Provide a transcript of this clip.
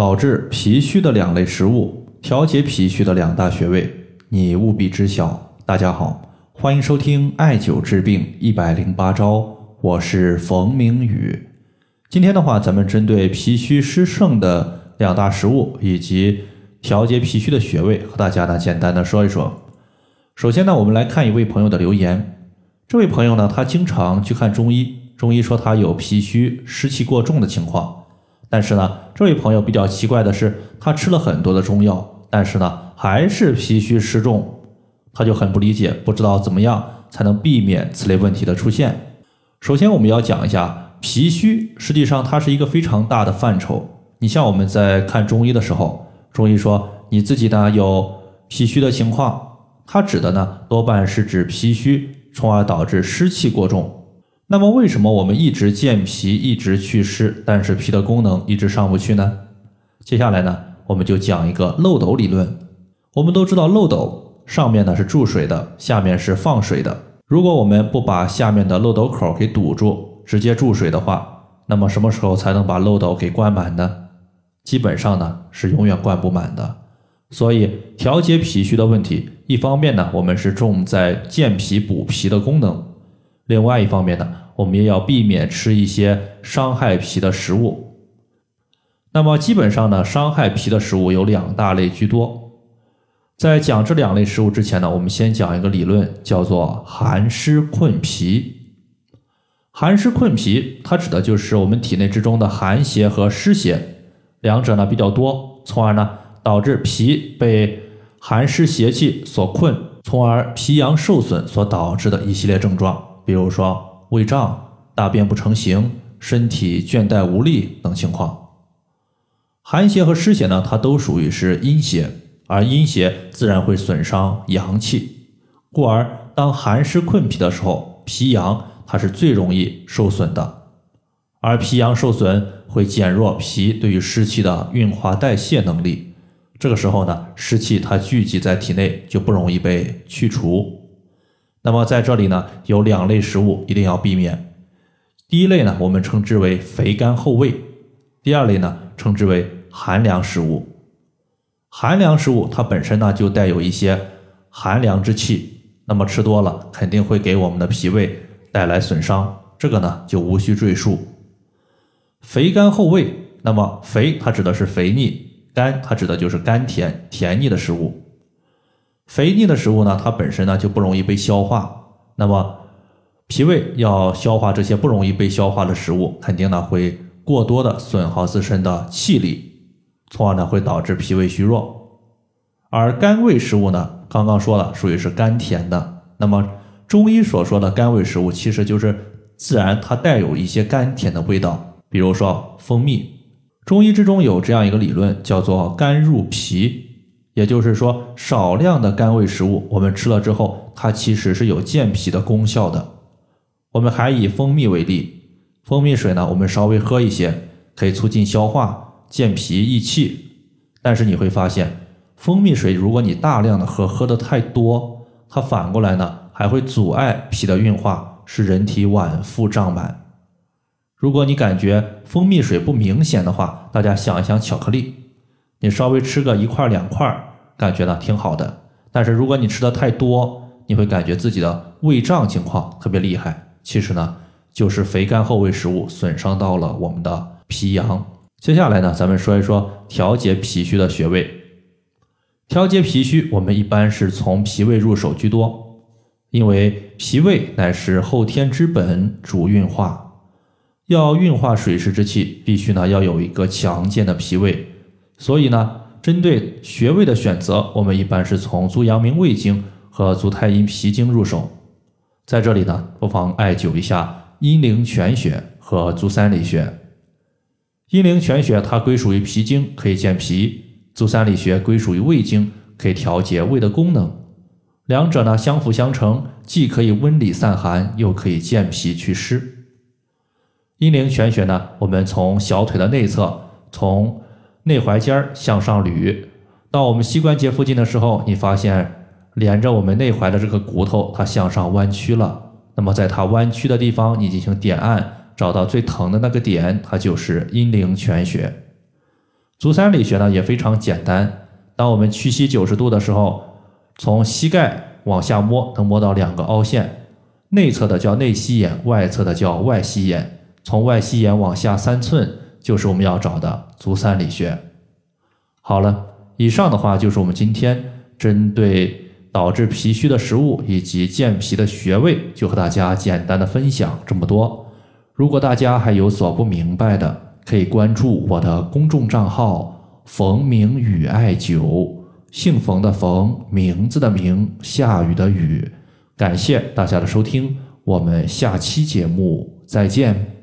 导致脾虚的两类食物，调节脾虚的两大穴位，你务必知晓。大家好，欢迎收听艾灸治病一百零八招，我是冯明宇。今天的话，咱们针对脾虚湿盛的两大食物以及调节脾虚的穴位，和大家呢简单的说一说。首先呢，我们来看一位朋友的留言。这位朋友呢，他经常去看中医，中医说他有脾虚湿气过重的情况。但是呢，这位朋友比较奇怪的是，他吃了很多的中药，但是呢，还是脾虚湿重，他就很不理解，不知道怎么样才能避免此类问题的出现。首先，我们要讲一下脾虚，实际上它是一个非常大的范畴。你像我们在看中医的时候，中医说你自己呢有脾虚的情况，它指的呢多半是指脾虚，从而导致湿气过重。那么为什么我们一直健脾，一直祛湿，但是脾的功能一直上不去呢？接下来呢，我们就讲一个漏斗理论。我们都知道漏斗上面呢是注水的，下面是放水的。如果我们不把下面的漏斗口给堵住，直接注水的话，那么什么时候才能把漏斗给灌满呢？基本上呢是永远灌不满的。所以调节脾虚的问题，一方面呢我们是重在健脾补脾的功能。另外一方面呢，我们也要避免吃一些伤害脾的食物。那么基本上呢，伤害脾的食物有两大类居多。在讲这两类食物之前呢，我们先讲一个理论，叫做寒湿困脾。寒湿困脾，它指的就是我们体内之中的寒邪和湿邪两者呢比较多，从而呢导致脾被寒湿邪气所困，从而脾阳受损所导致的一系列症状。比如说胃胀、大便不成形、身体倦怠无力等情况，寒邪和湿邪呢，它都属于是阴邪，而阴邪自然会损伤阳气，故而当寒湿困脾的时候，脾阳它是最容易受损的，而脾阳受损会减弱脾对于湿气的运化代谢能力，这个时候呢，湿气它聚集在体内就不容易被去除。那么在这里呢，有两类食物一定要避免。第一类呢，我们称之为肥甘厚味；第二类呢，称之为寒凉食物。寒凉食物它本身呢就带有一些寒凉之气，那么吃多了肯定会给我们的脾胃带来损伤，这个呢就无需赘述。肥甘厚味，那么肥它指的是肥腻，甘它指的就是甘甜甜腻的食物。肥腻的食物呢，它本身呢就不容易被消化，那么脾胃要消化这些不容易被消化的食物，肯定呢会过多的损耗自身的气力，从而呢会导致脾胃虚弱。而甘味食物呢，刚刚说了属于是甘甜的，那么中医所说的甘味食物，其实就是自然它带有一些甘甜的味道，比如说蜂蜜。中医之中有这样一个理论，叫做甘入脾。也就是说，少量的甘味食物，我们吃了之后，它其实是有健脾的功效的。我们还以蜂蜜为例，蜂蜜水呢，我们稍微喝一些，可以促进消化、健脾益气。但是你会发现，蜂蜜水如果你大量的喝，喝的太多，它反过来呢，还会阻碍脾的运化，使人体脘腹胀满。如果你感觉蜂蜜水不明显的话，大家想一想巧克力。你稍微吃个一块两块，感觉呢挺好的。但是如果你吃的太多，你会感觉自己的胃胀情况特别厉害。其实呢，就是肥甘厚味食物损伤到了我们的脾阳。接下来呢，咱们说一说调节脾虚的穴位。调节脾虚，我们一般是从脾胃入手居多，因为脾胃乃是后天之本，主运化，要运化水湿之气，必须呢要有一个强健的脾胃。所以呢，针对穴位的选择，我们一般是从足阳明胃经和足太阴脾经入手。在这里呢，不妨艾灸一下阴陵泉穴和足三里穴。阴陵泉穴它归属于脾经，可以健脾；足三里穴归属于胃经，可以调节胃的功能。两者呢相辅相成，既可以温里散寒，又可以健脾祛湿。阴陵泉穴呢，我们从小腿的内侧，从内踝尖向上捋，到我们膝关节附近的时候，你发现连着我们内踝的这个骨头，它向上弯曲了。那么在它弯曲的地方，你进行点按，找到最疼的那个点，它就是阴陵泉穴。足三里穴呢也非常简单，当我们屈膝九十度的时候，从膝盖往下摸，能摸到两个凹陷，内侧的叫内膝眼，外侧的叫外膝眼。从外膝眼往下三寸，就是我们要找的足三里穴。好了，以上的话就是我们今天针对导致脾虚的食物以及健脾的穴位，就和大家简单的分享这么多。如果大家还有所不明白的，可以关注我的公众账号“冯明宇艾灸”，姓冯的冯，名字的名，下雨的雨。感谢大家的收听，我们下期节目再见。